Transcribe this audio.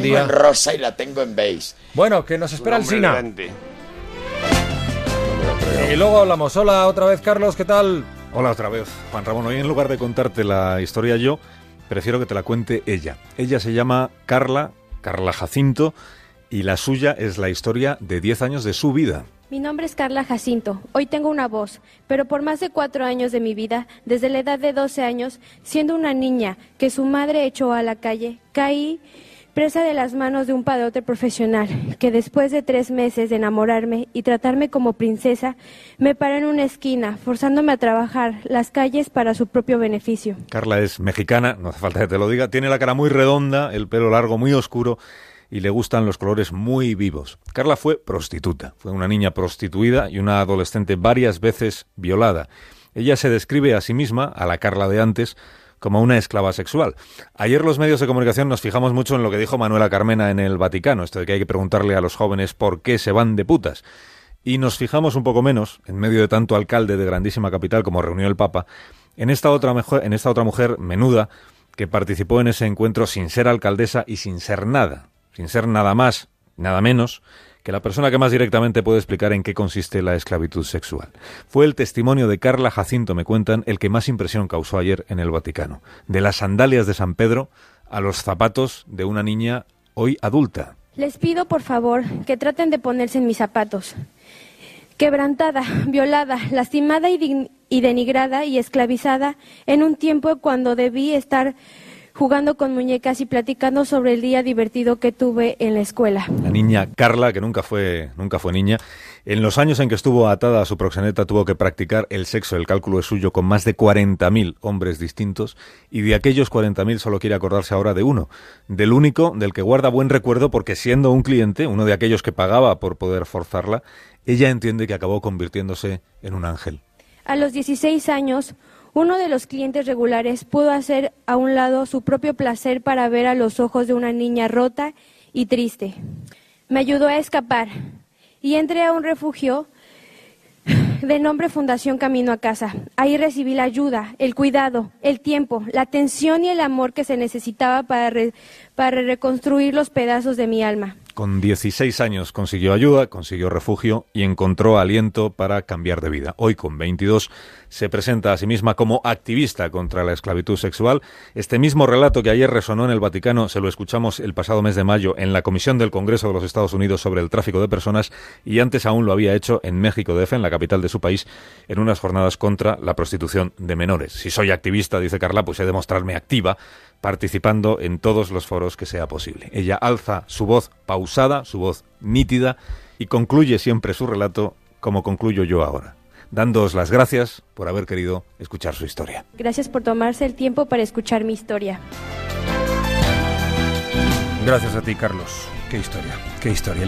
tengo en rosa y la tengo en beige. Bueno, que nos espera el Sina. Y luego hablamos. Hola otra vez, Carlos, ¿qué tal? Hola otra vez, Juan Ramón. Hoy en lugar de contarte la historia yo, prefiero que te la cuente ella. Ella se llama Carla, Carla Jacinto, y la suya es la historia de 10 años de su vida. Mi nombre es Carla Jacinto. Hoy tengo una voz, pero por más de cuatro años de mi vida, desde la edad de 12 años, siendo una niña que su madre echó a la calle, caí presa de las manos de un padrote profesional, que después de tres meses de enamorarme y tratarme como princesa, me paró en una esquina, forzándome a trabajar las calles para su propio beneficio. Carla es mexicana, no hace falta que te lo diga, tiene la cara muy redonda, el pelo largo muy oscuro y le gustan los colores muy vivos. Carla fue prostituta, fue una niña prostituida y una adolescente varias veces violada. Ella se describe a sí misma, a la Carla de antes, como una esclava sexual. Ayer los medios de comunicación nos fijamos mucho en lo que dijo Manuela Carmena en el Vaticano, esto de que hay que preguntarle a los jóvenes por qué se van de putas. Y nos fijamos un poco menos, en medio de tanto alcalde de grandísima capital como reunió el Papa, en esta otra, en esta otra mujer menuda que participó en ese encuentro sin ser alcaldesa y sin ser nada, sin ser nada más, nada menos que la persona que más directamente puede explicar en qué consiste la esclavitud sexual. Fue el testimonio de Carla Jacinto, me cuentan, el que más impresión causó ayer en el Vaticano. De las sandalias de San Pedro a los zapatos de una niña hoy adulta. Les pido, por favor, que traten de ponerse en mis zapatos. Quebrantada, violada, lastimada y, y denigrada y esclavizada en un tiempo cuando debí estar jugando con muñecas y platicando sobre el día divertido que tuve en la escuela. La niña Carla, que nunca fue, nunca fue niña, en los años en que estuvo atada a su proxeneta tuvo que practicar el sexo, el cálculo es suyo, con más de 40.000 hombres distintos, y de aquellos 40.000 solo quiere acordarse ahora de uno, del único del que guarda buen recuerdo porque siendo un cliente, uno de aquellos que pagaba por poder forzarla, ella entiende que acabó convirtiéndose en un ángel. A los 16 años, uno de los clientes regulares pudo hacer a un lado su propio placer para ver a los ojos de una niña rota y triste. Me ayudó a escapar y entré a un refugio de nombre Fundación Camino a Casa. Ahí recibí la ayuda, el cuidado, el tiempo, la atención y el amor que se necesitaba para, para reconstruir los pedazos de mi alma. Con 16 años consiguió ayuda, consiguió refugio y encontró aliento para cambiar de vida. Hoy, con 22, se presenta a sí misma como activista contra la esclavitud sexual. Este mismo relato que ayer resonó en el Vaticano se lo escuchamos el pasado mes de mayo en la Comisión del Congreso de los Estados Unidos sobre el tráfico de personas y antes aún lo había hecho en México DF, en la capital de su país, en unas jornadas contra la prostitución de menores. Si soy activista, dice Carla, pues he de mostrarme activa participando en todos los foros que sea posible. Ella alza su voz pausada, su voz nítida, y concluye siempre su relato como concluyo yo ahora, dándoos las gracias por haber querido escuchar su historia. Gracias por tomarse el tiempo para escuchar mi historia. Gracias a ti, Carlos. Qué historia, qué historia.